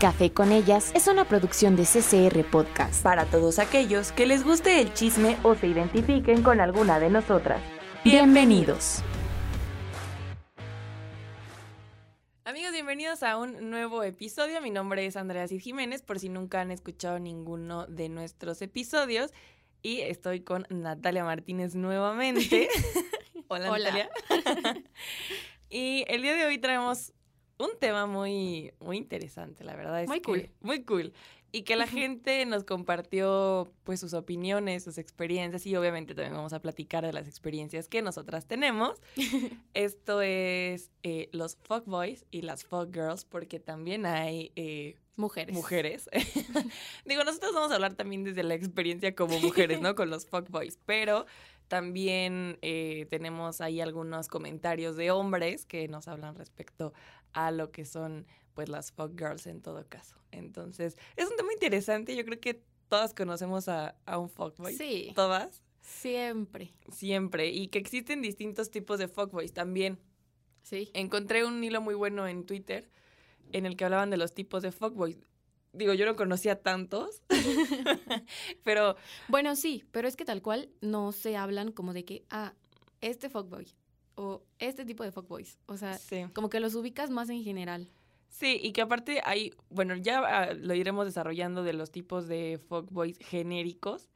Café con ellas es una producción de CCR Podcast. Para todos aquellos que les guste el chisme o se identifiquen con alguna de nosotras. Bienvenidos. Amigos, bienvenidos a un nuevo episodio. Mi nombre es Andrea Cid Jiménez, por si nunca han escuchado ninguno de nuestros episodios. Y estoy con Natalia Martínez nuevamente. Hola, Hola. Natalia. y el día de hoy traemos un tema muy, muy interesante, la verdad. Es Muy que- cool. Muy cool. Y que la gente nos compartió pues sus opiniones, sus experiencias y obviamente también vamos a platicar de las experiencias que nosotras tenemos. Esto es eh, los fuckboys y las fuckgirls porque también hay eh, Mujeres. mujeres. Digo, nosotros vamos a hablar también desde la experiencia como mujeres, ¿no? Con los fuckboys, pero también eh, tenemos ahí algunos comentarios de hombres que nos hablan respecto a lo que son pues las fuckgirls en todo caso. Entonces, es un tema interesante, yo creo que todas conocemos a, a un fuckboy. Sí, Todas, siempre. siempre. Y que existen distintos tipos de fuckboys también. Sí. Encontré un hilo muy bueno en Twitter en el que hablaban de los tipos de fuckboys. Digo, yo no conocía tantos, pero Bueno, sí, pero es que tal cual no se hablan como de que, ah, este fuckboy o este tipo de fuckboys. O sea, sí. como que los ubicas más en general. Sí, y que aparte hay, bueno, ya ah, lo iremos desarrollando de los tipos de fuckboys genéricos,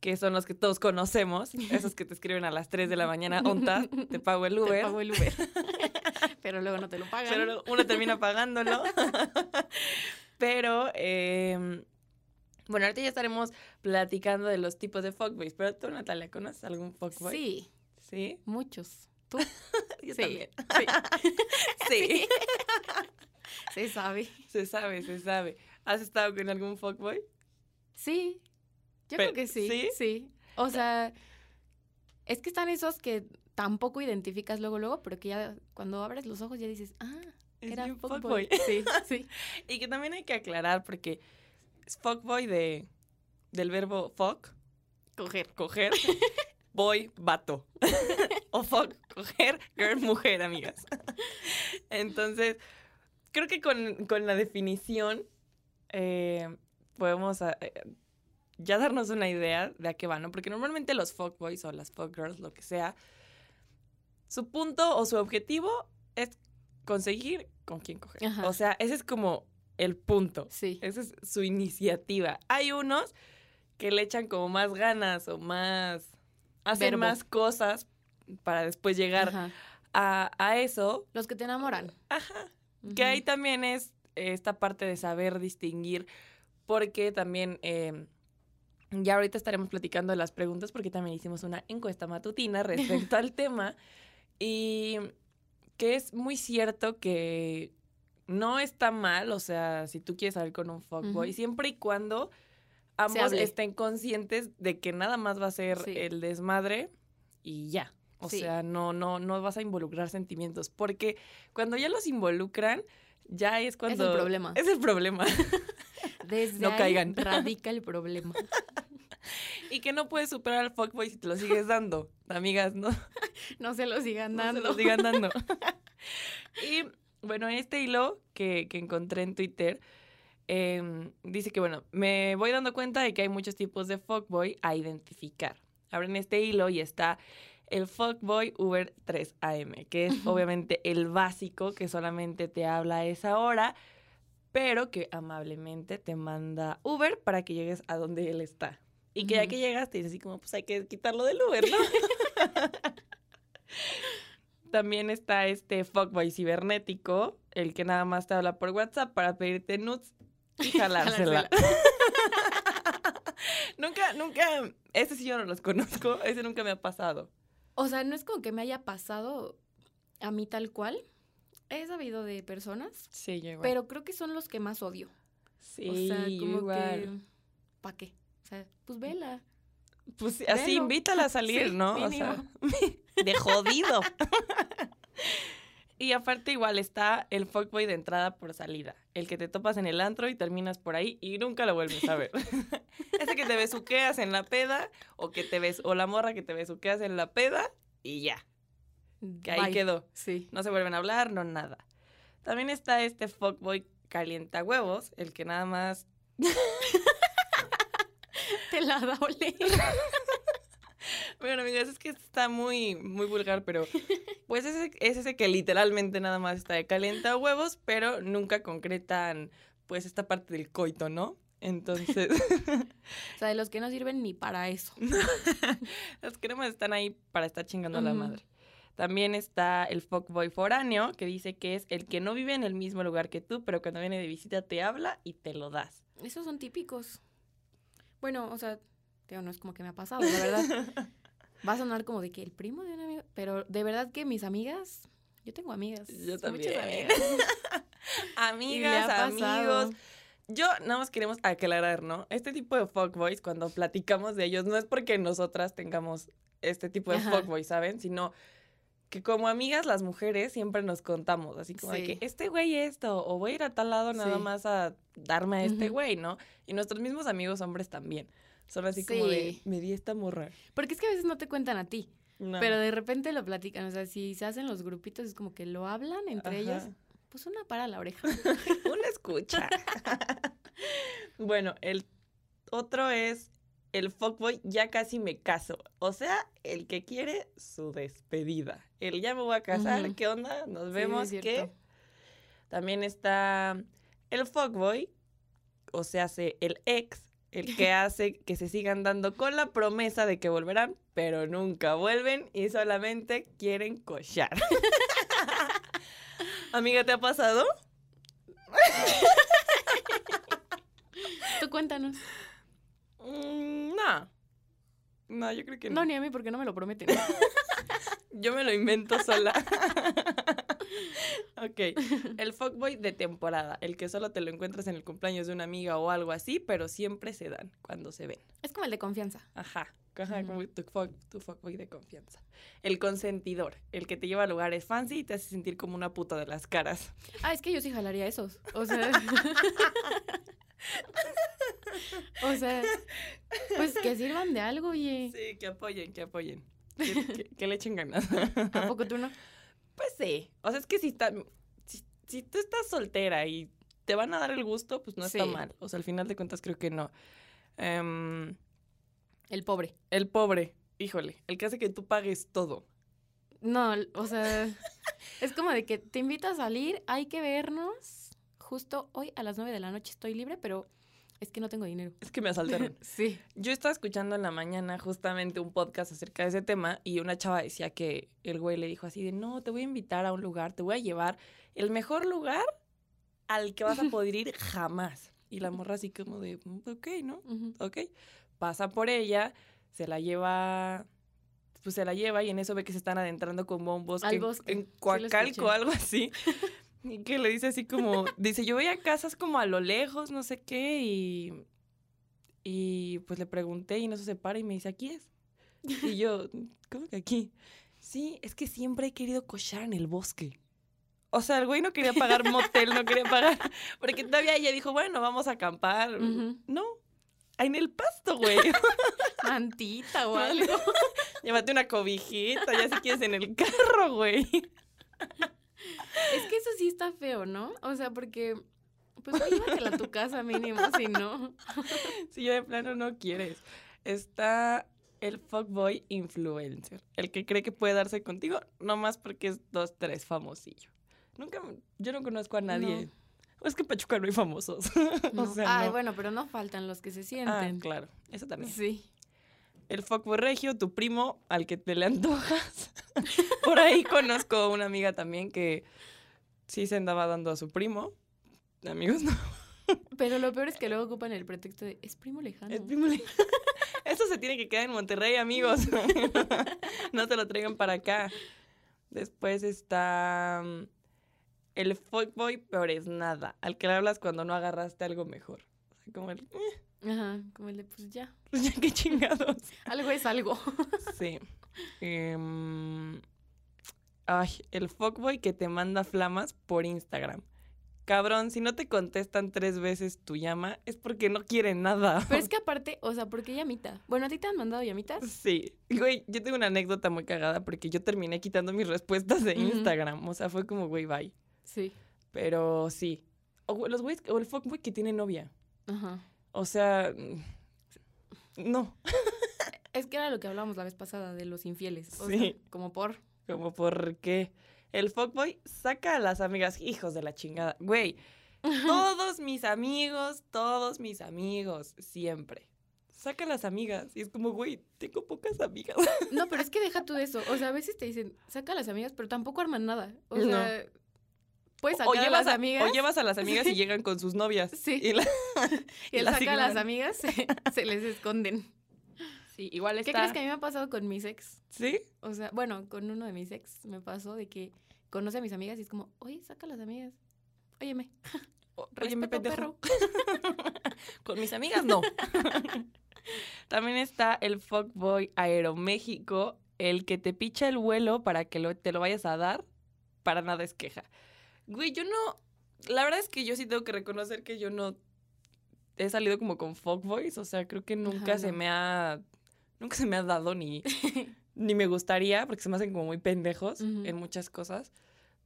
que son los que todos conocemos, esos que te escriben a las 3 de la mañana, onta, te pago el Te Uber, pago el Uber. pero luego no te lo pagan. pero uno termina pagándolo. pero, eh, bueno, ahorita ya estaremos platicando de los tipos de fuckboys, pero tú, Natalia, ¿conoces algún fuckboy? Sí, ¿Sí? muchos. ¿Tú? Yo sí. también. Sí. Sí. Se sabe. se sabe, se sabe. ¿Has estado con algún fuckboy? Sí. Yo Pero- creo que sí. ¿sí? Sí. O sea, es que están esos que tampoco identificas luego, luego, pero que ya cuando abres los ojos ya dices, ah, Es era bien fuckboy. Sí, sí. Y que también hay que aclarar porque es fuckboy de, del verbo fuck, Coger. coger, boy, vato. o fuck, coger, girl, mujer, amigas. Entonces, creo que con, con la definición eh, podemos eh, ya darnos una idea de a qué va, ¿no? Porque normalmente los fuckboys o las fuckgirls, lo que sea, su punto o su objetivo es conseguir con quién coger. Ajá. O sea, ese es como el punto. Sí. Esa es su iniciativa. Hay unos que le echan como más ganas o más... Hacen Verbo. más cosas para después llegar a, a eso. Los que te enamoran. Ajá. Que ahí también es eh, esta parte de saber distinguir, porque también... eh, ya ahorita estaremos platicando de las preguntas porque también hicimos una encuesta matutina respecto al tema y que es muy cierto que no está mal, o sea, si tú quieres salir con un fuckboy, siempre y cuando ambos estén conscientes de que nada más va a ser Sí. el desmadre y ya. O Sí. sea, no, no, no vas a involucrar sentimientos, porque cuando ya los involucran, ya es cuando... el problema. Es el problema. Desde No ahí caigan. radica el problema. y que no puedes superar al fuckboy si te lo sigues dando. Amigas, no, No se lo sigan no se dando. lo sigan dando. y bueno, este hilo que, que encontré en Twitter em, dice que, bueno, me voy dando cuenta de que hay muchos tipos de fuckboy a identificar. Abren este hilo y está el fuckboy Uber 3AM, que es obviamente el básico que solamente te habla a esa hora, pero que amablemente te manda Uber para que llegues a donde él está. Y que ya que llegas, te dice así como, pues hay que quitarlo del Uber, ¿no? También está este fuckboy cibernético, el que nada más te habla por WhatsApp para pedirte nudes y jalársela. nunca, nunca, ese sí yo no los conozco, ese nunca me ha pasado. O sea, no es como que me haya pasado a mí tal cual. He sabido de personas, Sí, yo igual. pero creo que son los que más odio. sí, o sea, como igual. que. ¿Para qué? O sea, pues vela. Pues sí, así Velo. invítala a salir, Sí, ¿no? O sea, de jodido. Y aparte igual está el fuckboy de entrada por salida. El que te topas en el antro y terminas por ahí y nunca lo vuelves a ver. Ese que te besuqueas en la peda o que te ves o la morra que te besuqueas en la peda y ya. Que ahí Bye. quedó. Sí. No se vuelven a hablar, no nada. También está este fuckboy calienta huevos, el que nada más Te la da a oler. Bueno, amigas, es que está muy, muy vulgar, pero pues ese, es ese que literalmente nada más está de calienta huevos, pero nunca concretan pues esta parte del coito, ¿no? Entonces, O sea, de los que no sirven ni para eso. las cremas están ahí para estar chingando a la madre. También está el fuckboy foráneo, que dice que es el que no vive en el mismo lugar que tú, pero cuando viene de visita te habla y te lo das. Esos son típicos. Bueno, o sea, no es como que me ha pasado, la verdad. Va a sonar como de que el primo de un amigo. Pero de verdad que mis amigas. Yo tengo amigas. Yo muchas también. amigas. Ha Amigas, pasado. amigos. Yo nada más queremos aclarar, ¿no? Este tipo de fuckboys, cuando platicamos de ellos, no es porque nosotras tengamos este tipo de Ajá. fuckboys, ¿saben? Sino que como amigas las mujeres siempre nos contamos, así como de que este güey esto, o voy a ir a tal lado nada Sí. más a darme a este güey, ¿no? Y nuestros mismos amigos hombres también. Son así como de, Sí. me di esta morra. Porque es que a veces no te cuentan a ti. No. Pero de repente lo platican. O sea, si se hacen los grupitos, es como que lo hablan entre ellos. Ajá. Pues una para la oreja. Una escucha. bueno, el otro es el fuckboy ya casi me caso. O sea, el que quiere su despedida. El ya me voy a casar. ¿qué onda? Nos Sí, vemos, cierto. También está el fuckboy, o sea, hace el ex, el que hace que se sigan dando con la promesa de que volverán, pero nunca vuelven y solamente quieren cochar. Amiga, ¿te ha pasado? Tú cuéntanos. Mm, no. No, yo creo que no. No, ni a mí porque no me lo prometen. Yo me lo invento sola. Ok. El fuckboy de temporada. El que solo te lo encuentras en el cumpleaños de una amiga o algo así, pero siempre se dan cuando se ven. es como el de confianza. Ajá. Ajá, como tu, fuck, tu fuckboy de confianza. El consentidor. El que te lleva a lugares fancy y te hace sentir como una puta de las caras. Ah, es que yo sí jalaría esos. O sea. o sea, pues que sirvan de algo, oye. Sí, que apoyen, que apoyen. Que, que- que le echen ganas. ¿A poco tú no? Pues sí. O sea, es que si, está, si, si tú estás soltera y te van a dar el gusto, pues no está Sí. mal. O sea, al final de cuentas creo que no. Em, El pobre. el pobre, híjole, el que hace que tú pagues todo. No, o sea, es como de que te invito a salir, hay que vernos. Justo hoy a las 9 de la noche estoy libre, pero es que no tengo dinero. Es que me asaltaron. Sí. Yo estaba escuchando en la mañana justamente un podcast acerca de ese tema y una chava decía que el güey le dijo así de, no, te voy a invitar a un lugar, te voy a llevar el mejor lugar al que vas a poder ir jamás. Y la morra así como de, "Mm, ok, ¿no? Ok, pasa por ella, se la lleva, pues se la lleva y en eso ve que se están adentrando a un bosque, Al bosque, en sí Coacalco escuché. algo así. Y que le dice así como, dice, yo voy a casas como a lo lejos, no sé qué, y, y pues le pregunté y no se separa y me dice, aquí es. Y yo, ¿cómo que aquí? Sí, es que siempre he querido cochar en el bosque. O sea, el güey no quería pagar motel, no quería pagar, porque todavía ella dijo, bueno, vamos a acampar. Ujú. No, en el pasto, güey. Mantita o algo. Llévate una cobijita, ya si quieres en el carro, güey. Es que eso sí está feo, ¿no? O sea, porque, pues llévatela a tu casa mínimo, si no. Si yo de plano no quieres. Está el fuckboy influencer. El que cree que puede darse contigo nomás porque es dos, tres famosillo. Nunca, yo no conozco a nadie. Es que en Pachuca no hay famosos. No. o sea, Ay, no. bueno, pero no faltan los que se Ah, sienten. claro, eso también. Sí. El fuckboy regio, tu primo, al que te le antojas. Por ahí conozco una amiga también que sí se andaba dando a su primo. Amigos, no. Pero lo peor es que luego ocupan el pretexto de es primo lejano. Es primo le- Eso se tiene que quedar en Monterrey, amigos. no te lo traigan para acá. Después está mm, el fuckboy, peor es nada. Al que le hablas cuando no agarraste algo mejor. O sea, como el, "Eh, Ajá, el de pues ya. pues ya qué chingados. Algo es algo. Sí. Em, ay, el fuckboy que te manda flamas por Instagram. Cabrón, si no te contestan tres veces tu llama, es porque no quieren nada. Pero es que aparte, o sea, ¿por qué llamita? Bueno, ¿a ti te han mandado llamitas? Sí. Güey, yo tengo una anécdota muy cagada porque yo terminé quitando mis respuestas de. Instagram. O sea, fue como, güey, bye. Sí. Pero sí. O los güeyes, o el fuckboy que tiene novia. Ajá. O sea, no. Es que era lo que hablábamos la vez pasada de los infieles. O Sí. sea, como por. Como porque el fuckboy saca a las amigas, hijos de la chingada. Güey, todos mis amigos, todos mis amigos, siempre. Saca a las amigas. Y es como, güey, tengo pocas amigas. No, pero es que deja tú eso. O sea, a veces te dicen, saca a las amigas, pero tampoco arman nada. O No. sea, puedes O a llevas las a, amigas. o llevas a las amigas y llegan con sus novias. Sí. Y, la- y él saca a las amigas, se, se les esconden. Sí, igual está. ¿Qué crees que a mí me ha pasado con mis ex? ¿Sí? O sea, bueno, con uno de mis ex me pasó de que conoce a mis amigas y es como, oye, saca a las amigas. Óyeme, O- Oye, me respeto, pendejo. perro. Con mis amigas, no. También está el fuckboy Aeroméxico, el que te picha el vuelo para que lo- te lo vayas a dar, para nada es queja. Güey, yo no... La verdad es que yo sí tengo que reconocer que yo no he salido como con fuckboys, o sea, creo que nunca Ajá, se no. me ha... Nunca se me ha dado ni, ni me gustaría, porque se me hacen como muy pendejos en muchas cosas.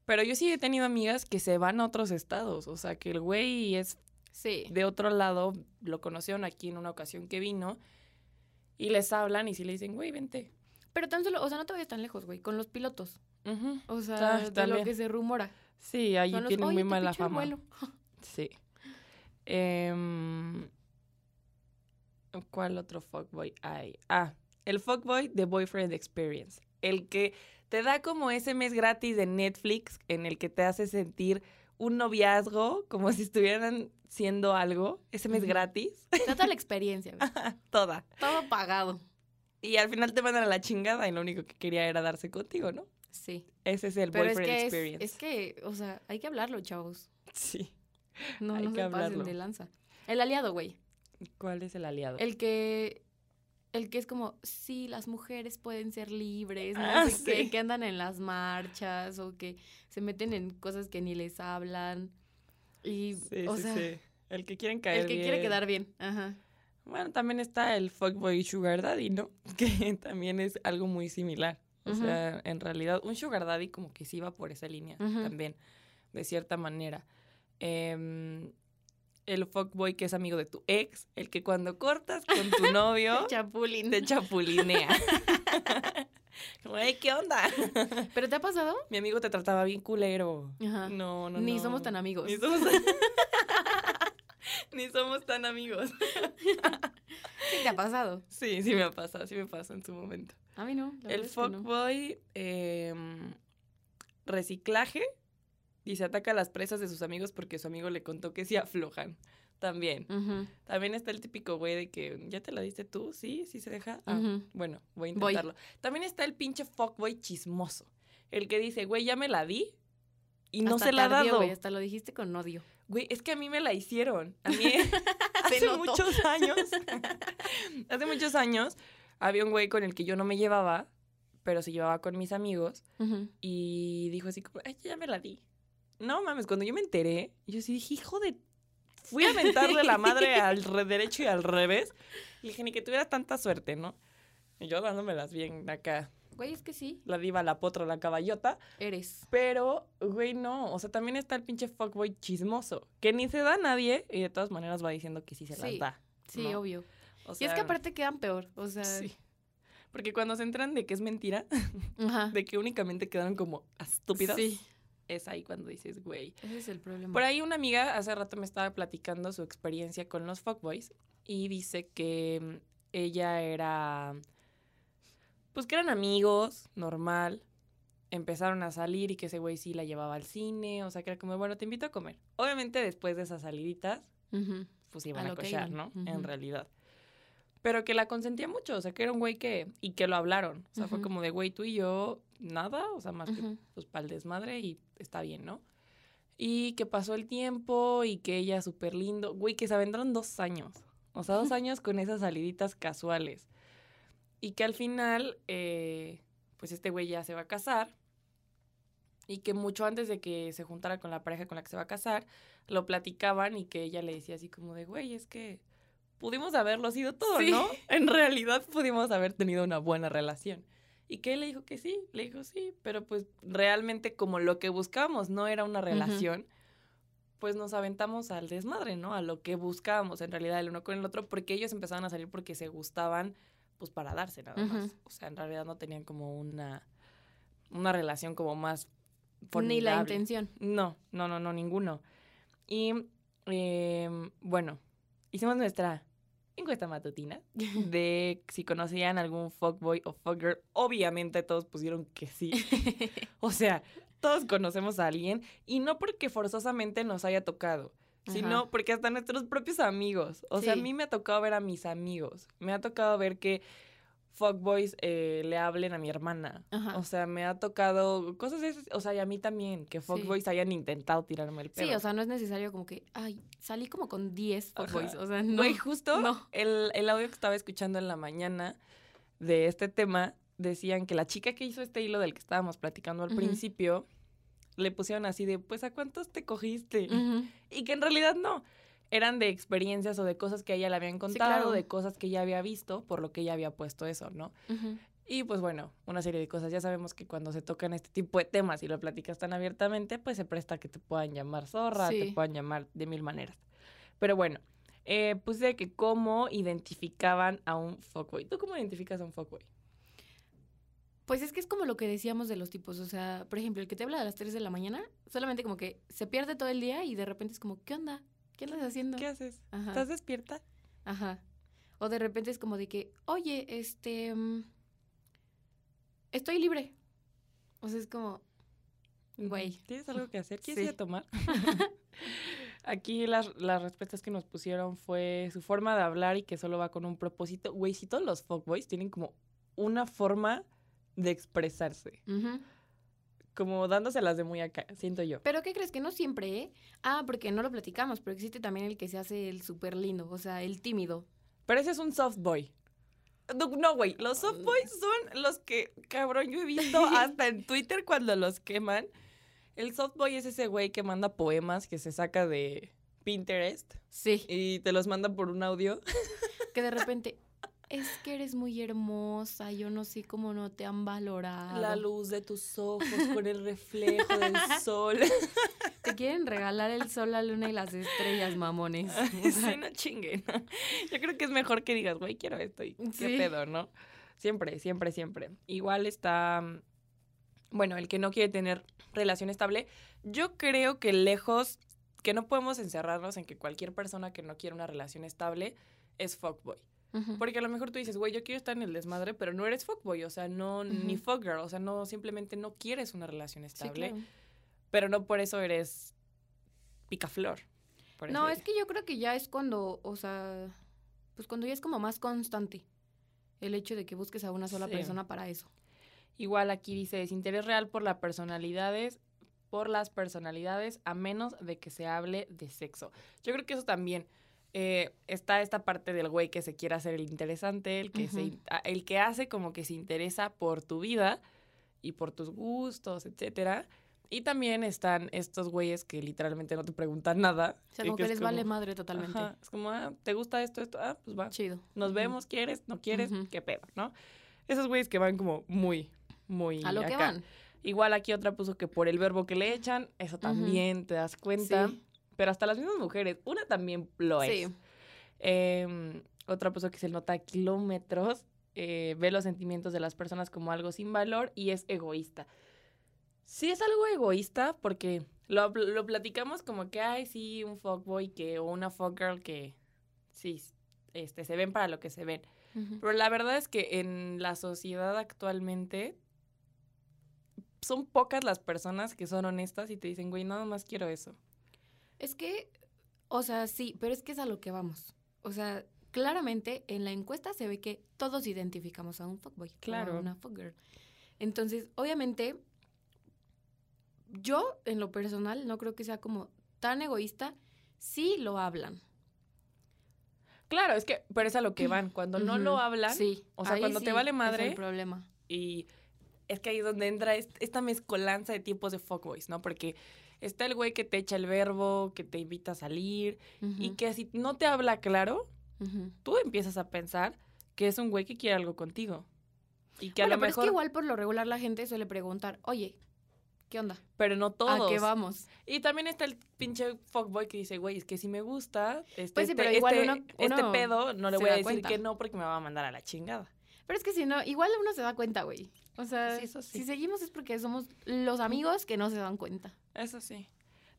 Pero yo sí he tenido amigas que se van a otros estados, o sea, que el güey es Sí. de otro lado, lo conocieron aquí en una ocasión que vino y les hablan y sí le dicen, güey, vente. Pero tan solo, o sea, no te vayas tan lejos, güey, con los pilotos. O sea, Ah, de lo que se rumora. Sí, ahí Son los, tienen "Oye, muy mala fama. vuelo". Sí. Em, ¿Cuál otro fuckboy hay? Ah, el fuckboy de Boyfriend Experience. El que te da como ese mes gratis de Netflix en el que te hace sentir un noviazgo como si estuvieran siendo algo. Ese mes gratis. Trata la experiencia. Toda. Todo pagado. Y al final te mandan a la chingada y lo único que quería era darse contigo, ¿no? Sí. Ese es el Pero es boyfriend que, es, experience. es que, o sea, hay que hablarlo, chavos. Sí. No, Hay no que se pasen hablarlo. de lanza. El aliado, güey. ¿Cuál es el aliado? El que. El que es como, sí, las mujeres pueden ser libres, no Ah, sé qué, que andan en las marchas o que se meten en cosas que ni les hablan. Y, Sí, o sí, sea, sí. El que quieren caer el que quiere quedar bien. Ajá. Bueno, también está el fuckboy sugar daddy, ¿no? Que también es algo muy similar. O sea, en realidad, un sugar daddy como que sí va por esa línea también, de cierta manera. Em, el fuckboy que es amigo de tu ex, el que cuando cortas con tu novio Chapulín. te chapulinea. Como, "Ey, ¿qué onda? ¿Pero te ha pasado? Mi amigo te trataba bien culero. Ajá. No, no, Ni no. somos tan amigos. Ni somos, Ni somos tan amigos. Sí, te ha pasado. Sí, sí me ha pasado, sí me pasó en su momento. A mí no. la El no. fuckboy em, reciclaje y se ataca a las presas de sus amigos porque su amigo le contó que se aflojan. También. También está el típico güey de que ya te la diste tú, sí, sí se deja. Ah. Bueno, voy a Voy. intentarlo. También está el pinche fuckboy chismoso. El que dice, güey, ya me la di y no se la ha dado. güey, hasta lo dijiste con odio. Güey, es que a mí me la hicieron. A mí hace notó. muchos años. hace muchos años había un güey con el que yo no me llevaba, pero se llevaba con mis amigos Ujú. y dijo así como, ay, ya me la di. No mames, cuando yo me enteré, yo sí dije, hijo de... Fui a mentarle la madre al re- derecho y al revés. Y dije, ni que tuviera tanta suerte, ¿no? Y yo dándomelas bien acá, Güey, es que sí, la diva, la potra, la caballota. eres. Pero, güey, no. O sea, también está el pinche fuckboy chismoso. Que ni se da a nadie y de todas maneras va diciendo que sí se las da. Sí, ¿no? obvio. O y es que aparte quedan peor. O sea, Sí. Porque cuando se enteran de que es mentira, ajá. de que únicamente quedaron como estúpidas, Sí, es ahí cuando dices, güey. ese es el problema. Por ahí una amiga hace rato me estaba platicando su experiencia con los fuckboys y dice que mm, ella era, pues que eran amigos, normal, empezaron a salir y que ese güey sí la llevaba al cine, o sea que era como, bueno, te invito a comer. Obviamente después de esas saliditas, pues A iban a, cochar, iban, ¿no? En realidad. Pero que la consentía mucho, o sea, que era un güey que, y que lo hablaron. O sea, fue como de, güey, tú y yo, nada, o sea, más que pues para el desmadre y está bien, ¿no? Y que pasó el tiempo y que ella súper lindo. Güey, que se aventaron dos años. O sea, dos años con esas saliditas casuales. Y que al final, eh, pues este güey ya se va a casar. Y que mucho antes de que se juntara con la pareja con la que se va a casar, lo platicaban y que ella le decía así como de, güey, es que pudimos haberlo sido todo, Sí. ¿no? En realidad pudimos haber tenido una buena relación. Y que él le dijo que sí, le dijo sí, pero pues realmente como lo que buscábamos no era una relación, pues nos aventamos al desmadre, ¿no? A lo que buscábamos en realidad el uno con el otro, porque ellos empezaban a salir porque se gustaban, pues para darse nada más. O sea, en realidad no tenían como una, una relación como más Ni la formidable. intención. No, no, no, no, ninguno. Y em, bueno, hicimos nuestra encuesta matutina de si conocían algún fuckboy o fuckgirl. Obviamente todos pusieron que sí. O sea, todos conocemos a alguien y no porque forzosamente nos haya tocado, sino Ajá. porque hasta nuestros propios amigos. O sea, a mí me ha tocado ver a mis amigos. Me ha tocado ver que fuckboys eh, le hablen a mi hermana. Ajá. O sea, me ha tocado cosas de esas. O sea, y a mí también, que fuckboys hayan intentado tirarme el pelo. Sí, o sea, no es necesario como que, ay, salí como con 10 Ajá. fuckboys. O sea, no. Güey, justo no. el, el audio que estaba escuchando en la mañana de este tema decían que la chica que hizo este hilo del que estábamos platicando al principio le pusieron así de, pues, ¿a cuántos te cogiste? Y que en realidad no. Eran de experiencias o de cosas que ella le habían contado, claro. de cosas que ella había visto, por lo que ella había puesto eso, ¿no? Y pues bueno, una serie de cosas. Ya sabemos que cuando se tocan este tipo de temas y lo platicas tan abiertamente, pues se presta a que te puedan llamar zorra, te Sí. puedan llamar de mil maneras. Pero bueno, eh, puse que cómo identificaban a un fuckboy. ¿Tú cómo identificas a un fuckboy? Pues es que es como lo que decíamos de los tipos. O sea, por ejemplo, el que te habla a las 3 de la mañana, solamente como que se pierde todo el día y de repente es como, ¿qué onda? ¿Qué andas haciendo? ¿Qué haces? Ajá. ¿Estás despierta? Ajá. O de repente es como de que, oye, este. mm, estoy libre. O sea, es como. Güey. ¿Tienes algo que hacer? ¿Quieres Sí. ir a tomar? Aquí las, las respuestas que nos pusieron fue su forma de hablar y que solo va con un propósito. Güey, si todos los fuckboys tienen como una forma de expresarse. Ujú. Como dándoselas de muy acá, siento yo. Pero ¿qué crees? Que no siempre, ¿eh? Ah, porque no lo platicamos, pero existe también el que se hace el súper lindo, o sea, el tímido. Pero ese es un soft boy. No, no, güey, los soft boys son los que, cabrón, yo he visto hasta en Twitter cuando los queman. El soft boy es ese güey que manda poemas que se saca de Pinterest Sí. y te los manda por un audio. Que de repente, es que eres muy hermosa, yo no sé cómo no te han valorado. La luz de tus ojos con el reflejo del sol. Te quieren regalar el sol, la luna y las estrellas, mamones. Sí, no chinguen. Yo creo que es mejor que digas, güey, quiero esto y qué Sí. pedo, ¿no? Siempre, siempre, siempre. Igual está, bueno, el que no quiere tener relación estable. Yo creo que lejos, que no podemos encerrarnos en que cualquier persona que no quiere una relación estable es fuckboy. Porque a lo mejor tú dices, güey, yo quiero estar en el desmadre, pero no eres fuckboy, o sea, no, ni Ujú. fuckgirl, o sea, no, simplemente no quieres una relación Sí, estable, claro. pero no por eso eres picaflor. por No, es que yo creo que ya es cuando, o sea, pues cuando ya es como más constante el hecho de que busques a una sola Sí. persona para eso. Igual aquí dice desinterés real por las personalidades, por las personalidades, a menos de que se hable de sexo. Yo creo que eso también. Eh, está esta parte del güey que se quiere hacer el interesante, el que, se, el que hace como que se interesa por tu vida y por tus gustos, etcétera. Y también están estos güeyes que literalmente no te preguntan nada. O sea, como que, es les vale madre totalmente. Ajá, es como, ah, ¿te gusta esto, esto? Ah, pues va. Chido. Nos vemos, ¿quieres? ¿No quieres? ¿Qué pedo, no? Esos güeyes que van como muy, muy A lo que van. Igual aquí otra puso que por el verbo que le echan, eso también te das cuenta. Sí. Pero hasta las mismas mujeres, una también lo es. Sí. Em, otra puso que se nota a kilómetros, eh, ve los sentimientos de las personas como algo sin valor y es egoísta. Sí es algo egoísta porque lo, lo platicamos como que, ay, sí, un fuckboy que, o una fuckgirl que, sí, este, se ven para lo que se ven. Pero la verdad es que en la sociedad actualmente son pocas las personas que son honestas y te dicen, güey, nada más quiero eso. Es que, o sea, sí, pero es que es a lo que vamos. O sea, claramente en la encuesta se ve que todos identificamos a un fuckboy. Claro. a una fuckgirl. Entonces, obviamente, yo en lo personal no creo que sea como tan egoísta si lo hablan. Claro, es que, pero es a lo que van. Cuando no lo hablan, Sí. o sea, ahí cuando te vale es madre- el problema. y es que ahí es donde entra est- esta mezcolanza de tipos de fuckboys, ¿no? Porque está el güey que te echa el verbo, que te invita a salir, y que si no te habla claro, tú empiezas a pensar que es un güey que quiere algo contigo. Y que a lo pero mejor... es que igual por lo regular la gente suele preguntar, oye, ¿Qué onda? pero no todos. ¿A qué vamos? Y también está el pinche fuckboy que dice, güey, es que si me gusta, este, Pues sí, este- pero igual este- uno- este pedo no le voy a decir cuenta. que no porque me va a mandar a la chingada. Pero es que si no, igual uno se da cuenta, güey. O sea, Sí, eso sí. si seguimos es porque somos los amigos que no se dan cuenta. Eso sí.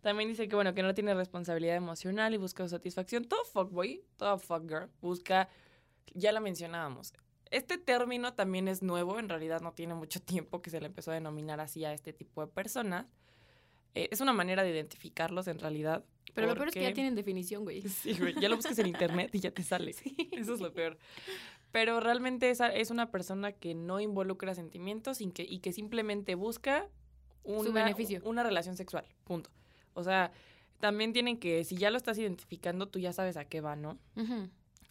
También dice que, bueno, que no tiene responsabilidad emocional y busca satisfacción. Todo fuckboy, todo fuckgirl busca, ya la mencionábamos. Este término también es nuevo, en realidad no tiene mucho tiempo que se le empezó a denominar así a este tipo de personas. Eh, es una manera de identificarlos en realidad. Pero lo peor es que ya porque- tienen definición, güey. Sí, güey, ya lo buscas en internet y ya te sale. Eso es lo peor. Pero realmente esa es una persona que no involucra sentimientos y que, y que simplemente busca una, beneficio. una relación sexual. Punto. O sea, también tienen que, si ya lo estás identificando, tú ya sabes a qué va, ¿no?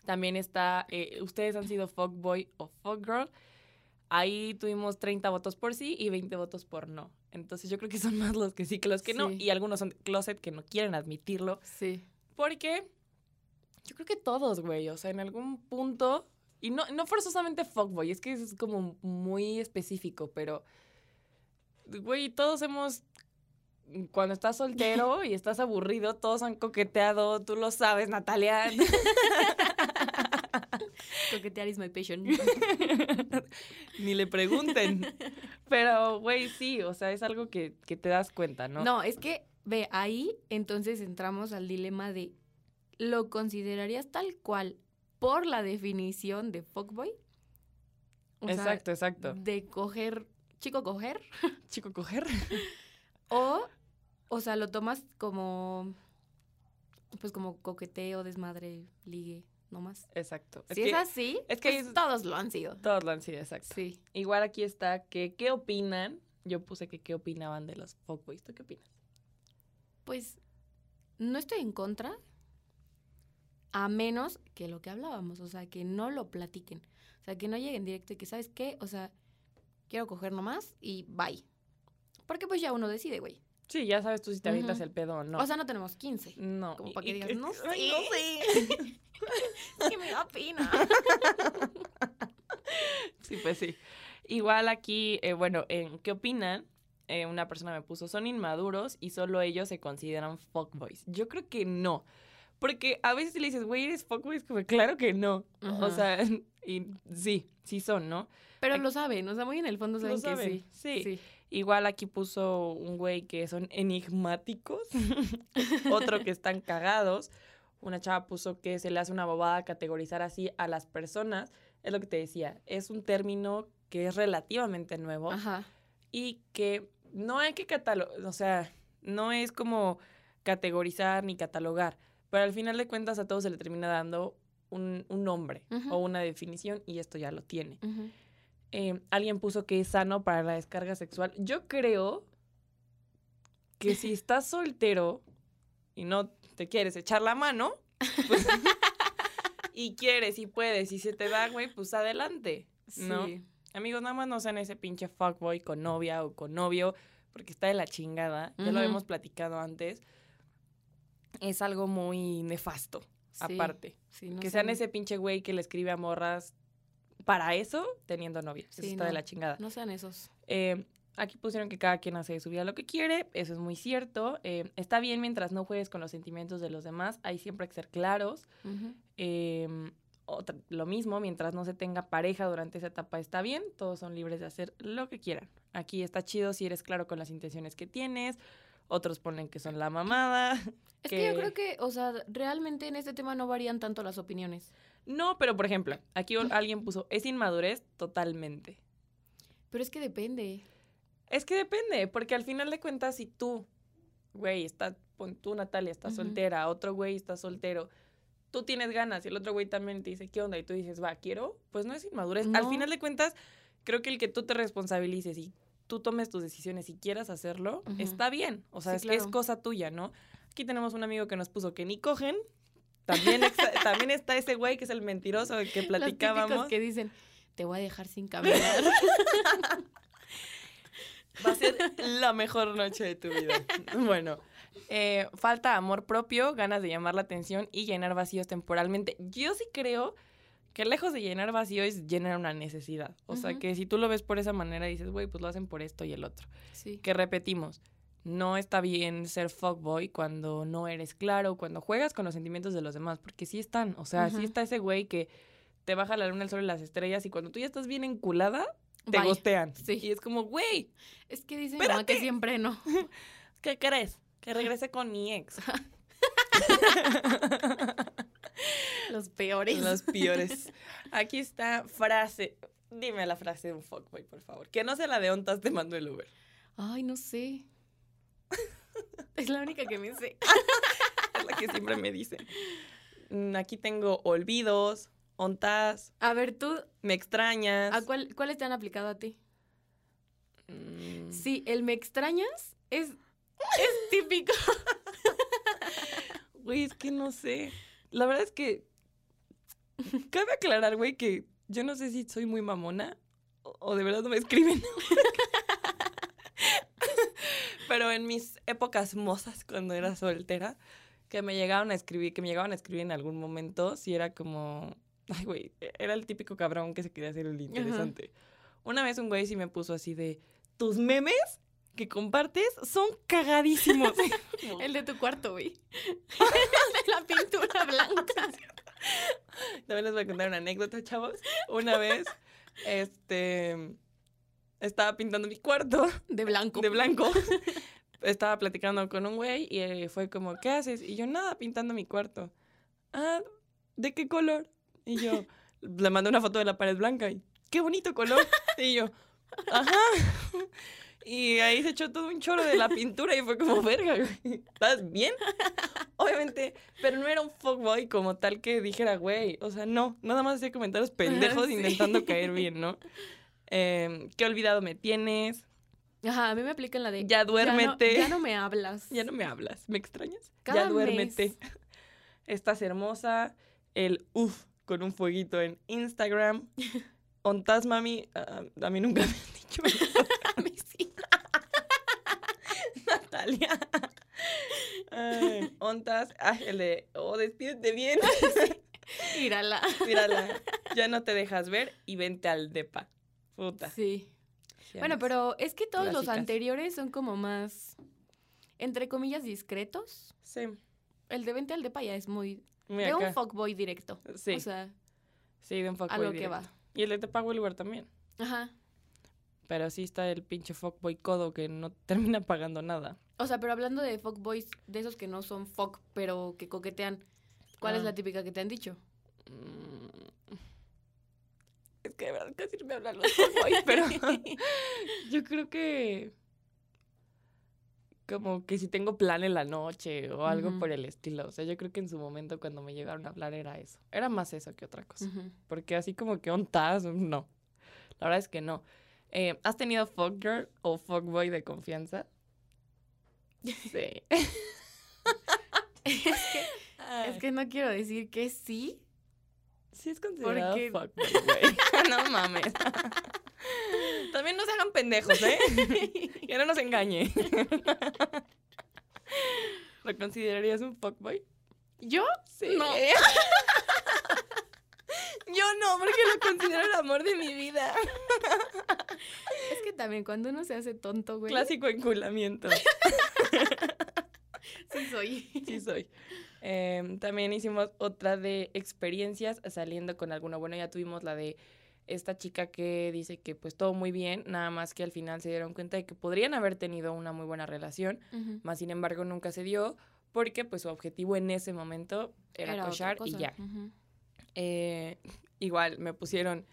También está, eh, ustedes han sido fuckboy o fuckgirl. Ahí tuvimos 30 votos por sí y 20 votos por no. Entonces yo creo que son más los que sí que los que no. Y algunos son closet que no quieren admitirlo. Sí. Porque yo creo que todos, güey, o sea, en algún punto, y no, no forzosamente fuckboy, es que es como muy específico, pero, güey, todos hemos, cuando estás soltero y estás aburrido, todos han coqueteado, tú lo sabes, Natalia. Coquetear is my passion. Ni le pregunten. Pero, güey, sí, o sea, es algo que, que te das cuenta, ¿no? ¿No? es que, ve, ahí entonces entramos al dilema de, ¿lo considerarías tal cual por la definición de fuckboy? O sea, exacto, exacto. de coger, chico coger, Chico, coger. o, o sea, lo tomas como, pues como coqueteo, desmadre, ligue, no más. Exacto. si es así, es que pues es- todos lo han sido. Todos lo han sido, exacto. Sí. Igual aquí está que qué opinan. Yo puse que qué opinaban de los fuckboys. ¿Tú qué opinas? Pues no estoy en contra, a menos que lo que hablábamos, o sea, que no lo platiquen. O sea, que no lleguen directo y que, ¿sabes qué? O sea, quiero coger nomás y bye. Porque pues ya uno decide, güey. Sí, ya sabes tú si te avientas el pedo o no. O sea, no tenemos 15. no. como para que digas, no ay, sé. Es que me da pena. Sí, pues sí. Igual aquí, eh, bueno, en ¿qué opinan? Eh, una persona me puso, son inmaduros y solo ellos se consideran fuckboys. Yo creo que no. Porque a veces le dices, güey, ¿eres fuckboy? Es como, claro que no. O sea, y sí, sí son, ¿no? Pero lo saben, o sea, muy en el fondo Lo saben, saben, que sí. sí. Igual aquí puso un güey que son enigmáticos, otro que están cagados. Una chava puso que se le hace una bobada categorizar así a las personas. Es lo que te decía, es un término que es relativamente nuevo Ajá. y que no hay que catalogar, o sea, no es como categorizar ni catalogar, pero al final de cuentas a todos se le termina dando un, un nombre o una definición y esto ya lo tiene. Eh, alguien puso que es sano para la descarga sexual. Yo creo que si estás soltero y no te quieres echar la mano, pues, y quieres y puedes y se te da, güey, pues adelante. ¿no? Sí. Amigos, nada más no sean ese pinche fuckboy con novia o con novio, porque está de la chingada. Ya lo habíamos platicado antes. Es algo muy nefasto, Sí. aparte. Sí, no que sean ese pinche güey que le escribe a morras para eso teniendo novia. Eso Sí, está de la chingada. No sean esos. Eh, aquí pusieron que cada quien hace de su vida lo que quiere. Eso es muy cierto. Eh, está bien mientras no juegues con los sentimientos de los demás. Ahí siempre hay que ser claros. Eh, otra- lo mismo, mientras no se tenga pareja durante esa etapa está bien. Todos son libres de hacer lo que quieran. Aquí está chido si eres claro con las intenciones que tienes. Otros ponen que son la mamada. Es que yo creo que, o sea, realmente en este tema no varían tanto las opiniones. No, pero por ejemplo, aquí alguien puso, es inmadurez totalmente. Pero es que depende. Es que depende, porque al final de cuentas, si tú, güey, está, tú, Natalia, estás soltera, otro güey está soltero, tú tienes ganas y el otro güey también te dice, ¿qué onda? Y tú dices, va, quiero, pues no es inmadurez. Al final de cuentas, creo que el que tú te responsabilices y tú tomes tus decisiones y quieras hacerlo, está bien. O sea, Sí, es, es cosa tuya, ¿no? Aquí tenemos un amigo que nos puso que ni cogen. También, exa- también está ese güey que es el mentiroso del que Los platicábamos. típicos que dicen, te voy a dejar sin caminar. Va a ser la mejor noche de tu vida. Bueno, eh, falta amor propio, ganas de llamar la atención y llenar vacíos temporalmente. Yo sí creo que lejos de llenar vacío es llenar una necesidad. O sea, que si tú lo ves por esa manera, dices, güey, pues lo hacen por esto y el otro. Sí. Que repetimos, no está bien ser fuckboy cuando no eres claro, cuando juegas con los sentimientos de los demás, porque sí están. O sea, sí está ese güey que te baja la luna, el sol y las estrellas y cuando tú ya estás bien enculada, te Bye. gostean. Sí. Y es como, güey, Es que dice mi mamá que siempre no. ¿qué crees? Que regrese con mi ex. Los peores. Los peores. Aquí está frase. Dime la frase de un fuckboy, por favor. Que no sea la de ontas te mando el Uber. Ay, no sé. Es la única que me sé. Es la que siempre me dicen. Mm, Aquí tengo olvidos, ontas, A ver, tú, me extrañas. ¿a cuál, ¿cuáles te han aplicado a ti? Mm, Sí, el me extrañas es, es típico. Güey, es que no sé. La verdad es que. Cabe aclarar, güey, que yo no sé si soy muy mamona o, o de verdad no me escriben. Pero en mis épocas mozas, cuando era soltera, que me llegaban a escribir, que me llegaban a escribir en algún momento, sí era como. Ay, güey, era el típico cabrón que se quería hacer el interesante. Una vez un güey sí me puso así de. Tus memes que compartes son cagadísimos. El de tu cuarto, güey. El de la pintura blanca. También les voy a contar una anécdota, chavos. Una vez, este, estaba pintando mi cuarto De blanco. de blanco. Estaba platicando con un güey y eh, fue como, ¿qué haces? Y yo, nada, pintando mi cuarto. Ah, ¿de qué color? Y yo, le mandé una foto de la pared blanca y, ¡qué bonito color! Y yo, ajá. Y ahí se echó todo un choro de la pintura y fue como, verga, güey, ¿estás bien? Obviamente, pero no era un fuckboy como tal que dijera, güey, o sea, no, nada más hacía comentarios pendejos Sí. intentando caer bien, ¿no? Em, ¿Qué olvidado me tienes? Ajá, a mí me aplican la de. Ya duérmete. Ya no, ya no me hablas. Ya no me hablas, ¿me extrañas? Cada ya duérmete. mes. Estás hermosa. El uff con un fueguito en Instagram. Ontas, mami. ah, a mí nunca me han dicho eso. A mí sí. Natalia. Ay, ontas. Ay, el de, oh, despídete bien. Mírala. Mírala, ya no te dejas ver y vente al depa. Puta. Sí. Ya Bueno, pero es que todos los anteriores son como más, entre comillas, discretos. Sí, El de Vente al Depa ya es muy... muy de un acá. fuckboy directo. Sí, O sea, sí, de un fuckboy a lo que va. Y el de te pago el lugar también. Ajá. Pero sí está el pinche fuckboy codo que no termina pagando nada. O sea, pero hablando de fuckboys, de esos que no son fuck, pero que coquetean, ¿cuál es Ah. la típica que te han dicho? Mm. Es que de verdad casi me hablan los fuckboys, pero yo creo que como que si tengo plan en la noche o algo por el estilo. O sea, yo creo que en su momento cuando me llegaron a hablar era eso. Era más eso que otra cosa. Porque así como que ontas, no. La verdad es que no. Eh, ¿Has tenido fuck girl o fuck boy de confianza? Sí. es, que, es que no quiero decir que sí. Sí es considerado Porque- fuckboy, güey. no mames. También no se hagan pendejos, ¿eh? que no nos engañe. ¿Lo considerarías un fuckboy? ¿Yo? Sí. No. Yo no, porque lo considero el amor de mi vida. Es que también cuando uno se hace tonto, güey. Clásico enculamiento. Sí soy. Sí soy. Em, también hicimos otra de experiencias saliendo con alguno. Bueno, ya tuvimos la de esta chica que dice que pues todo muy bien, nada más que al final se dieron cuenta de que podrían haber tenido una muy buena relación, más sin embargo nunca se dio porque pues su objetivo en ese momento era, otra cochar y ya. Eh, igual me pusieron,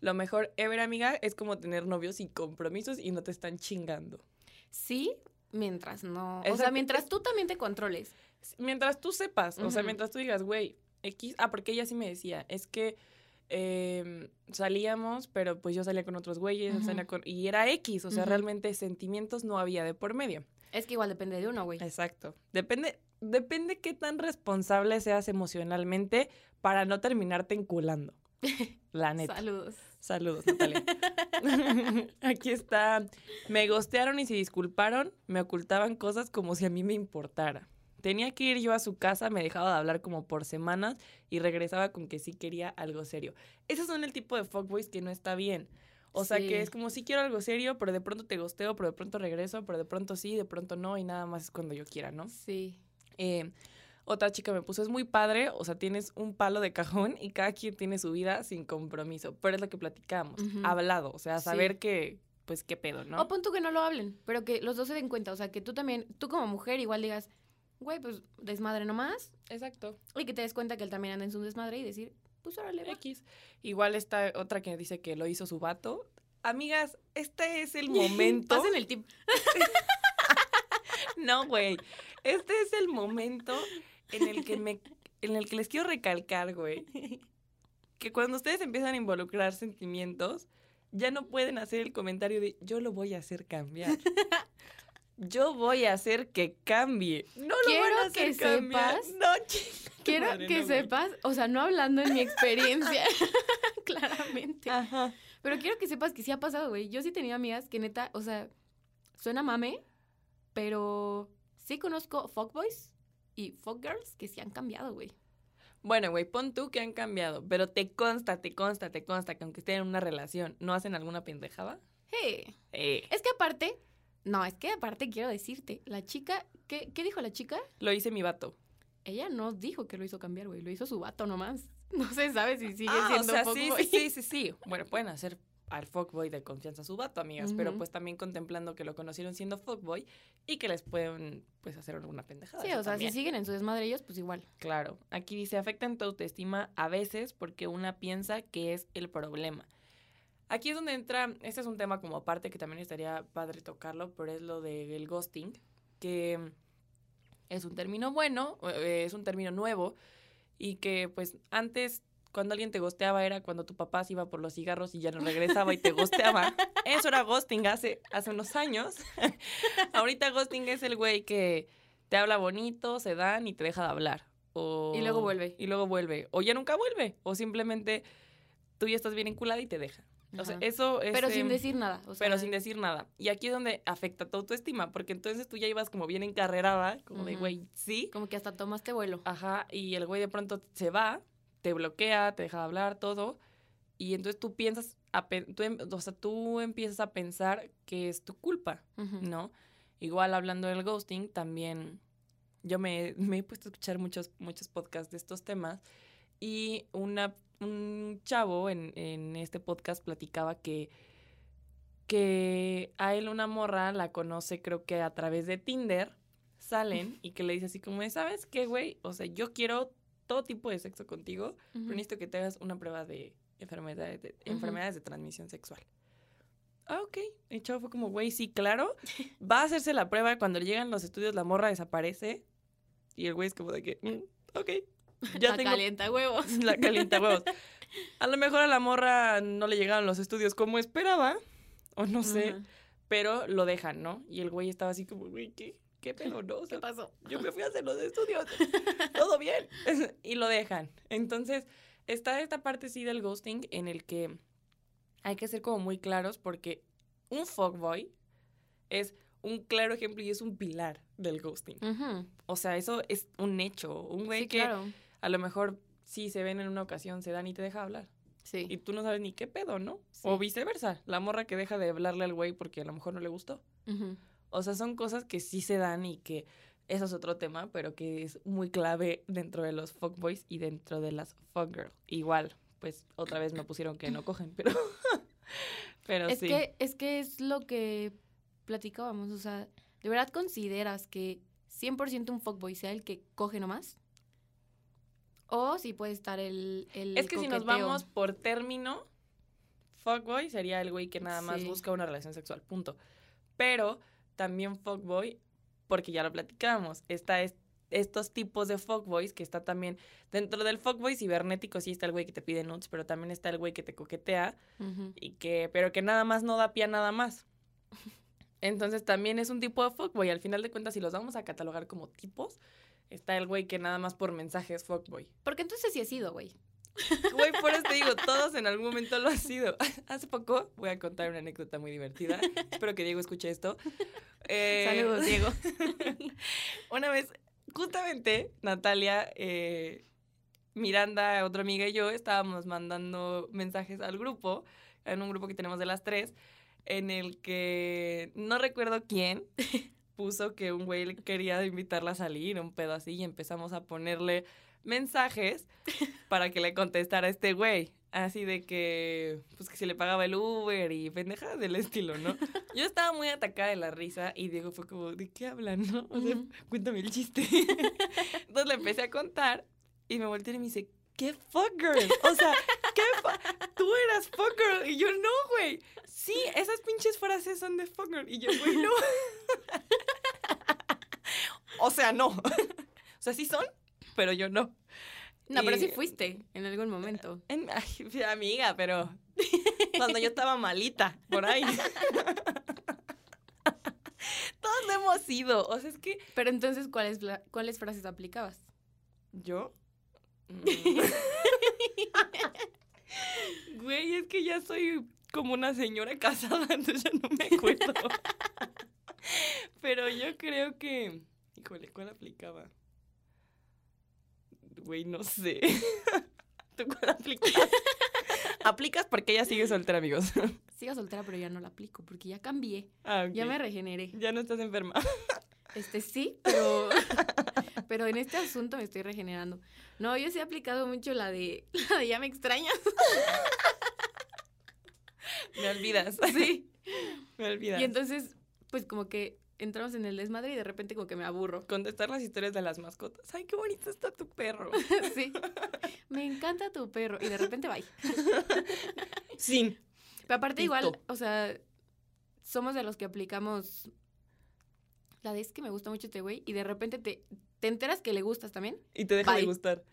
lo mejor ever amiga es como tener novios sin compromisos y no te están chingando. Sí, mientras no. O sea, mientras tú también te controles. Mientras tú sepas, o sea, mientras tú digas, güey, X, ah, porque ella sí me decía, es que em, salíamos, pero pues yo salía con otros güeyes, salía con- y era X, o sea, realmente sentimientos no había de por medio. Es que igual depende de uno, güey. Exacto. Depende, depende qué tan responsable seas emocionalmente para no terminarte enculando. La neta. Saludos. Saludos, Natalia. Aquí está. Me gostearon y se disculparon. Me ocultaban cosas como si a mí me importara. Tenía que ir yo a su casa, me dejaba de hablar como por semanas y regresaba con que sí quería algo serio. Esos son el tipo de fuckboys que no está bien. O sea, Sí. que es como sí quiero algo serio, pero de pronto te gosteo, pero de pronto regreso, pero de pronto sí, de pronto no, y nada más es cuando yo quiera, ¿no? Sí. Eh, otra chica me puso, es muy padre, o sea, tienes un palo de cajón y cada quien tiene su vida sin compromiso, pero es lo que platicamos, hablado, o sea, Sí. saber que, pues, qué pedo, ¿no? O pon tú que no lo hablen, pero que los dos se den cuenta. O sea, que tú también, tú como mujer igual digas, güey, pues desmadre nomás. Exacto. Y que te des cuenta que él también anda en su desmadre y decir, pues órale, va. X. Igual está otra que dice que lo hizo su vato. Amigas, este es el momento. Pasen el tip. No, güey. Este es el momento en el que me en el que les quiero recalcar, güey, que cuando ustedes empiezan a involucrar sentimientos, ya no pueden hacer el comentario de yo lo voy a hacer cambiar. Yo voy a hacer que cambie. No lo Quiero van a hacer que cambiar. sepas- No, chinga tu Quiero madre, que no, sepas, o sea, no hablando en mi experiencia, claramente. Ajá. Pero quiero que sepas que sí ha pasado, güey. Yo sí tenía amigas que neta, o sea, suena mame, pero sí conozco fuckboys y fuckgirls que sí han cambiado, güey. Bueno, güey, pon tú que han cambiado, pero te consta, te consta, te consta que aunque estén en una relación, ¿no hacen alguna pendejada? Hey. Es que aparte, no, es que aparte quiero decirte, la chica, ¿qué, qué dijo la chica? lo hice mi vato. Ella no dijo que lo hizo cambiar, güey. Lo hizo su vato nomás. No se sabe si sigue Ah, o siendo sea, fuckboy. sí, sí, sí, sí. Bueno, pueden hacer al fuckboy de confianza su vato, amigas, pero pues también contemplando que lo conocieron siendo fuckboy y que les pueden, pues, hacer alguna pendejada. Sí, o sea, también. si siguen en su desmadre ellos, pues igual. Claro. Aquí dice, afectan tu autoestima a veces porque una piensa que es el problema. Aquí es donde entra, este es un tema como aparte que también estaría padre tocarlo, pero es lo del ghosting, que es un término bueno, eh, es un término nuevo y que pues antes cuando alguien te gosteaba era cuando tu papá se iba por los cigarros y ya no regresaba y te gosteaba. Eso era ghosting hace, hace unos años. Ahorita ghosting es el güey que te habla bonito, se dan y te deja de hablar. O, Y luego vuelve. Y luego vuelve. O ya nunca vuelve. O simplemente tú ya estás bien enculada y te deja. O sea, Ajá. eso es... Pero sin decir nada. O sea, pero sin decir nada. Y aquí es donde afecta tu autoestima, porque entonces tú ya ibas como bien encarrerada, como de, güey, sí, Como que hasta tomaste vuelo. ajá, y el güey de pronto se va, te bloquea, te deja de hablar, todo, y entonces tú piensas, a tú, em- o sea, tú empiezas a pensar que es tu culpa. ¿no? Igual hablando del ghosting, también yo me, me he puesto a escuchar muchos, muchos podcasts de estos temas y una, un chavo en, en este podcast platicaba que, que a él una morra la conoce creo que a través de Tinder, salen y que le dice así como, ¿sabes qué, güey? O sea, yo quiero todo tipo de sexo contigo, pero necesito que te hagas una prueba de enfermedades de, enfermedades de transmisión sexual. Ah, ok. El chavo fue como, güey, sí, claro. Va a hacerse la prueba. Cuando llegan los estudios, la morra desaparece. Y el güey es como de que, "Mm, ok. Ya La tengo calienta huevos. la calienta huevos. A lo mejor a la morra no le llegaron los estudios como esperaba. O no sé. Pero lo dejan, ¿no? Y el güey estaba así como, güey, ¿qué, qué pedo, no? O ¿Qué pasó? yo me fui a hacer los estudios. Todo bien. y lo dejan. Entonces, está esta parte sí del ghosting en el que hay que ser como muy claros porque un fuckboy es un claro ejemplo y es un pilar del ghosting. O sea, eso es un hecho. Un güey Sí, que claro. a lo mejor sí se ven en una ocasión, se dan y te deja hablar. Sí. Y tú no sabes ni qué pedo, ¿no? Sí. O viceversa. La morra que deja de hablarle al güey porque a lo mejor no le gustó. O sea, son cosas que sí se dan y que eso es otro tema, pero que es muy clave dentro de los fuckboys y dentro de las fuckgirls. Igual, pues otra vez me pusieron que no cogen, pero. pero Es sí. que, es que es lo que platicábamos, o sea, ¿de verdad consideras que 100% un fuckboy sea el que coge nomás? O si puede estar el, el Es que si nos vamos por término, fuckboy sería el güey que nada más Sí. busca una relación sexual, punto. Pero también fuckboy, porque ya lo platicamos, está es- estos tipos de fuckboys que está también dentro del fuckboy cibernético, sí está el güey que te pide nudes, pero también está el güey que te coquetea y que, pero que nada más no da pie a nada más. Entonces también es un tipo de fuckboy. Al final de cuentas, si los vamos a catalogar como tipos, está el güey que nada más por mensaje es fuckboy. Porque entonces sí he sido, güey. Güey, por eso te digo, todos en algún momento lo han sido. Hace poco voy a contar una anécdota muy divertida. Espero que Diego escuche esto. Eh, Saludos, Diego. Una vez justamente Natalia, eh, Miranda, otra amiga y yo estábamos mandando mensajes al grupo, en un grupo que tenemos de las tres, en el que no recuerdo quién puso que un güey quería invitarla a salir, un pedo así, y empezamos a ponerle mensajes para que le contestara a este güey. Así de que, pues que se le pagaba el Uber y pendejadas del estilo, ¿no? Yo estaba muy atacada de la risa y Diego fue como, ¿de qué hablan, no? O sea, cuéntame el chiste. Entonces le empecé a contar y me volteé y me dice, ¿qué fuck girl? O sea, ¿qué Tú eras fuck girl. Y yo, no, güey. Sí, esas pinches frases son de fuck girl. Y yo, güey, no. o sea, no. o sea, sí son, pero yo no. No, pero sí fuiste en algún momento. En- ay, amiga, pero cuando yo estaba malita, por ahí. Todos lo hemos ido. O sea, es que Pero entonces, ¿cuáles, ¿cuáles frases aplicabas? yo. Mm. Güey, es que ya soy como una señora casada, entonces ya no me acuerdo. Pero yo creo que. Híjole, ¿cuál aplicaba? Güey, no sé. ¿Tú cuál aplicas? Aplicas porque ella sigue soltera, amigos. Sigo soltera, pero ya no la aplico porque ya cambié. Ah. Ya me regeneré. Ya no estás enferma. Este sí, pero, pero en este asunto me estoy regenerando. No, yo sí he aplicado mucho la de, la de ya me extrañas. Me olvidas. Sí. Me olvidas. Y entonces, pues como que entramos en el desmadre y de repente como que me aburro. Contestar las historias de las mascotas. Ay, qué bonito está tu perro. Sí. Me encanta tu perro. Y de repente bye. Sí. Pero aparte Listo. igual, o sea, somos de los que aplicamos la de es que me gusta mucho este güey y de repente te, te enteras que le gustas también. Y te deja de gustar.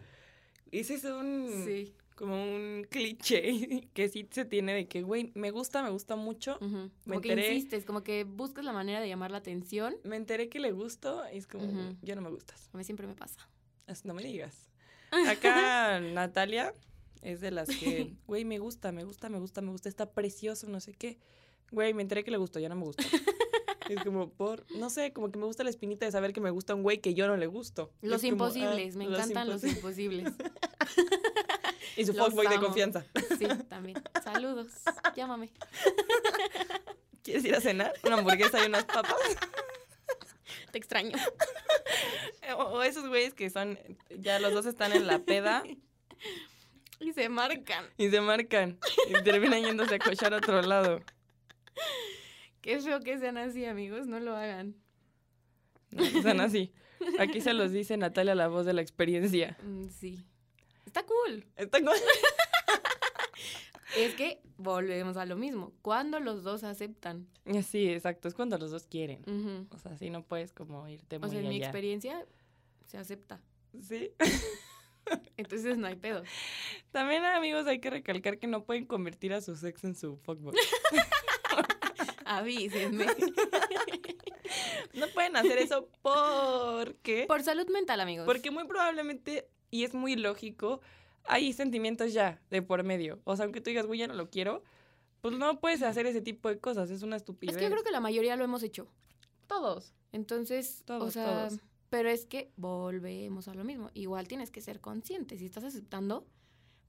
Ese es un. Sí. Como un cliché que sí se tiene de que, güey, me gusta, me gusta mucho. Ujú. Me Como que enteré- insistes, como que buscas la manera de llamar la atención. Me enteré que le gusto y es como, ya no me gustas. A mí siempre me pasa. As- No me digas. Acá Natalia es de las que, güey, me gusta, me gusta, me gusta, me gusta, está precioso, no sé qué. Güey, me enteré que le gustó, ya no me gusta. Es como por, no sé, como que me gusta la espinita de saber que me gusta un güey que yo no le gusto. Los Es como, ah, imposibles, me encantan los impos- imposibles. Y su fuckboy de confianza. Sí, también. Saludos. Llámame. ¿Quieres ir a cenar? Una hamburguesa y unas papas. Te extraño. O, o esos güeyes que son, ya los dos están en la peda Y se marcan. y se marcan y terminan yéndose a cochar a otro lado. Qué feo que sean así, amigos. No lo hagan. No, Están así. Aquí se los dice Natalia, la voz de la experiencia. Mm, sí. Está cool. Está con- Es que volvemos a lo mismo. Cuando los dos aceptan. Sí, exacto. Es cuando los dos quieren. O sea, sí no puedes como irte muy O sea, en mi experiencia se acepta. Sí. Entonces no hay pedo. También, amigos, hay que recalcar que no pueden convertir a su sex en su fuckboy. Avísenme. No pueden hacer eso porque... Por salud mental, amigos. Porque muy probablemente, y es muy lógico, hay sentimientos ya de por medio. O sea, aunque tú digas, güey, ya no lo quiero, pues no puedes hacer ese tipo de cosas. Es una estupidez. es que yo creo que la mayoría lo hemos hecho. todos. Entonces, o Todos, sea, todos. pero es que volvemos a lo mismo. Igual tienes que ser consciente. Si estás aceptando,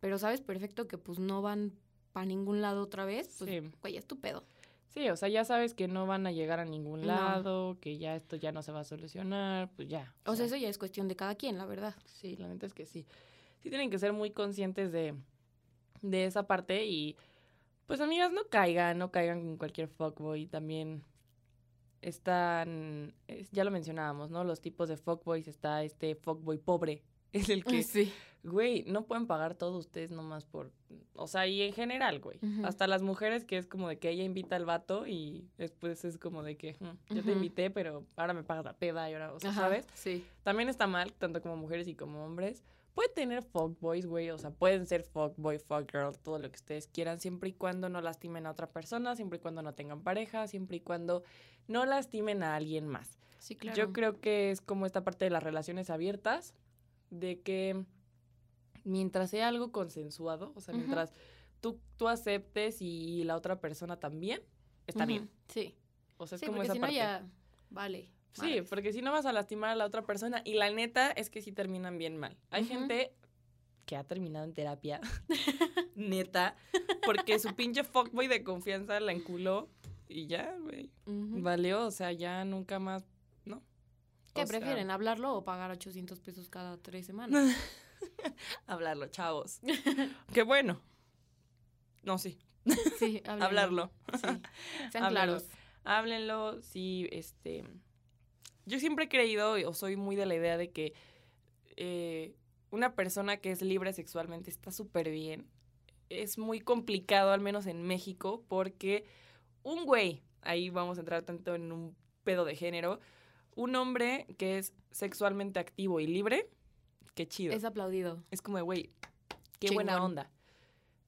pero sabes perfecto que pues no van para ningún lado otra vez, pues, Sí. güey, es tu pedo. Sí, o sea, ya sabes que no van a llegar a ningún No. lado, que ya esto ya no se va a solucionar, pues ya. O sea, eso ya es cuestión de cada quien, la verdad. Sí, la neta es que sí. Sí tienen que ser muy conscientes de, de esa parte y pues amigas, no caigan, no caigan con cualquier fuckboy. También están, es- ya lo mencionábamos, ¿no? Los tipos de fuckboys, está este fuckboy pobre, es el que, Sí. güey, no pueden pagar todo ustedes nomás por, o sea, y en general, güey. Ujú. Hasta las mujeres que es como de que ella invita al vato y después es como de que, "Mm, yo te Ujú. invité, pero ahora me pagas la peda y ahora, o sea, Ajá, ¿sabes? Sí. También está mal, tanto como mujeres y como hombres. Puede tener fuckboys, güey, o sea, pueden ser fuckboy, fuckgirl, todo lo que ustedes quieran, siempre y cuando no lastimen a otra persona, siempre y cuando no tengan pareja, siempre y cuando no lastimen a alguien más. Sí, claro. Yo creo que es como esta parte de las relaciones abiertas, de que mientras sea algo consensuado, o sea, mientras tú, tú aceptes y la otra persona también, está bien. Sí. O sea, es Sí, como porque esa si no parte. ya, vale. Sí, madres. porque si no vas a lastimar a la otra persona. Y la neta es que sí terminan bien mal. Hay gente que ha terminado en terapia, neta, porque su pinche fuckboy de confianza la enculó y ya, güey. Valió, o sea, ya nunca más, ¿no? ¿Qué O sea, prefieren, hablarlo o pagar 800 pesos cada tres semanas? hablarlo, chavos. Qué bueno. No, sí. Sí, háblenlo. Hablarlo. Sí. Sean claros. Háblenlo, sí, este... Yo siempre he creído, o soy muy de la idea de que eh, una persona que es libre sexualmente está súper bien. Es muy complicado, al menos en México, porque un güey, ahí vamos a entrar tanto en un pedo de género, un hombre que es sexualmente activo y libre, qué chido. Es aplaudido. Es como güey, qué buena onda.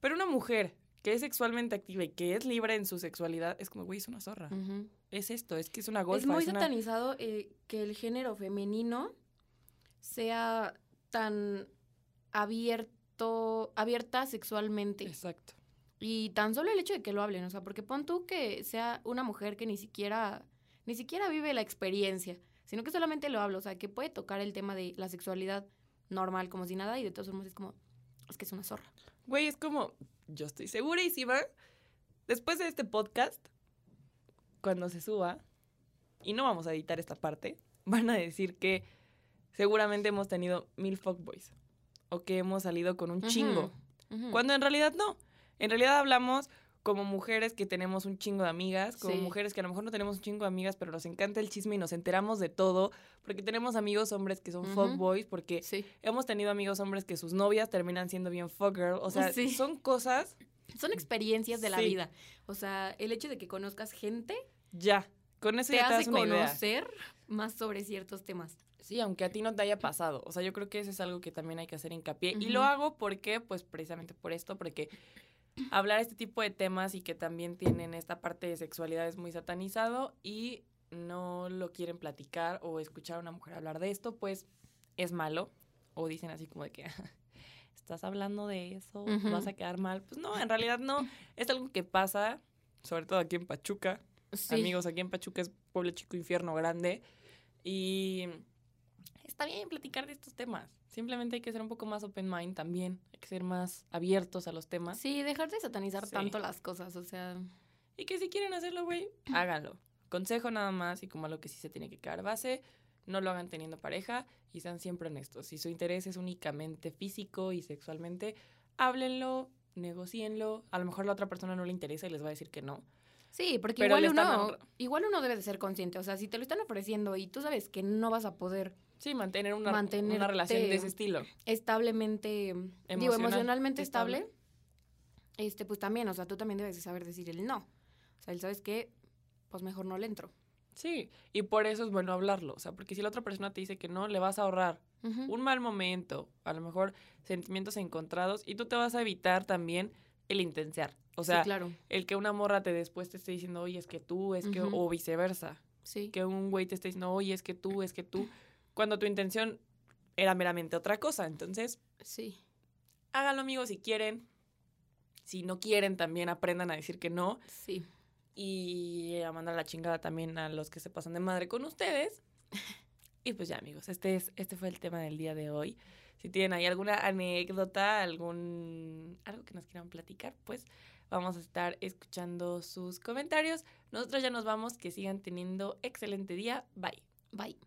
Pero una mujer que es sexualmente activa y que es libre en su sexualidad, es como, güey, es una zorra. Es esto, es que es una golfa. es muy satanizado eh, que el género femenino sea tan abierto, abierta sexualmente. Exacto. Y tan solo el hecho de que lo hablen, o sea, porque pon tú que sea una mujer que ni siquiera, ni siquiera vive la experiencia, sino que solamente lo habla, o sea, que puede tocar el tema de la sexualidad normal como si nada y de todos modos es como, es que es una zorra. Güey, es como, yo estoy segurísima, después de este podcast, cuando se suba, y no vamos a editar esta parte, van a decir que seguramente hemos tenido mil fuckboys. O que hemos salido con un chingo. Ujú. Cuando en realidad no. En realidad hablamos como mujeres que tenemos un chingo de amigas, como Sí. mujeres que a lo mejor no tenemos un chingo de amigas, pero nos encanta el chisme y nos enteramos de todo, porque tenemos amigos hombres que son Ujú. fuckboys, porque Sí. hemos tenido amigos hombres que sus novias terminan siendo bien fuckgirl, o sea, Sí. son cosas Son experiencias de la vida. O sea, el hecho de que conozcas gente ya. Con eso te ya te das hace idea. conocer más sobre ciertos temas. Sí, aunque a ti no te haya pasado. O sea, yo creo que eso es algo que también hay que hacer hincapié. Y lo hago porque, pues precisamente por esto, porque hablar este tipo de temas y que también tienen esta parte de sexualidad es muy satanizado y no lo quieren platicar o escuchar a una mujer hablar de esto, pues es malo. O dicen así como de que estás hablando de eso, vas a quedar mal. Pues no, en realidad no. Es algo que pasa, sobre todo aquí en Pachuca. Sí. Amigos, aquí en Pachuca es pueblo chico, infierno grande. Y está bien platicar de estos temas. Simplemente hay que ser un poco más open mind también. Hay que ser más abiertos a los temas. Sí, dejar de satanizar Sí. tanto las cosas, o sea, Y que si quieren hacerlo, güey, háganlo. Consejo nada más y como algo que sí se tiene que quedar base, no lo hagan teniendo pareja y sean siempre honestos. Si su interés es únicamente físico y sexualmente, háblenlo, negocienlo. A lo mejor la otra persona no le interesa y les va a decir que no. Sí, porque Pero igual uno, igual uno debe de ser consciente. O sea, si te lo están ofreciendo y tú sabes que no vas a poder Sí, mantener una, una relación de ese estilo. establemente, digo, Emocional- emocionalmente estable. estable, este, pues también, o sea, tú también debes de saber decir el no. O sea, el sabes que, pues mejor no le entro. Sí, y por eso es bueno hablarlo. O sea, porque si la otra persona te dice que no, le vas a ahorrar un mal momento, a lo mejor sentimientos encontrados, y tú te vas a evitar también el intensear. O sea, sí, claro. el que una morra te después te esté diciendo, oye, es que tú, es que, Ujú. o viceversa. Sí. Que un güey te esté diciendo, oye, es que tú, es que tú, cuando tu intención era meramente otra cosa. Entonces, Sí. háganlo, amigos, si quieren. Si no quieren, también aprendan a decir que no. Sí. Y a mandar la chingada también a los que se pasan de madre con ustedes. Y pues ya, amigos, este, es, este fue el tema del día de hoy. Si tienen ahí alguna anécdota, algún algo que nos quieran platicar, pues vamos a estar escuchando sus comentarios. Nosotros ya nos vamos, que sigan teniendo excelente día. Bye. Bye.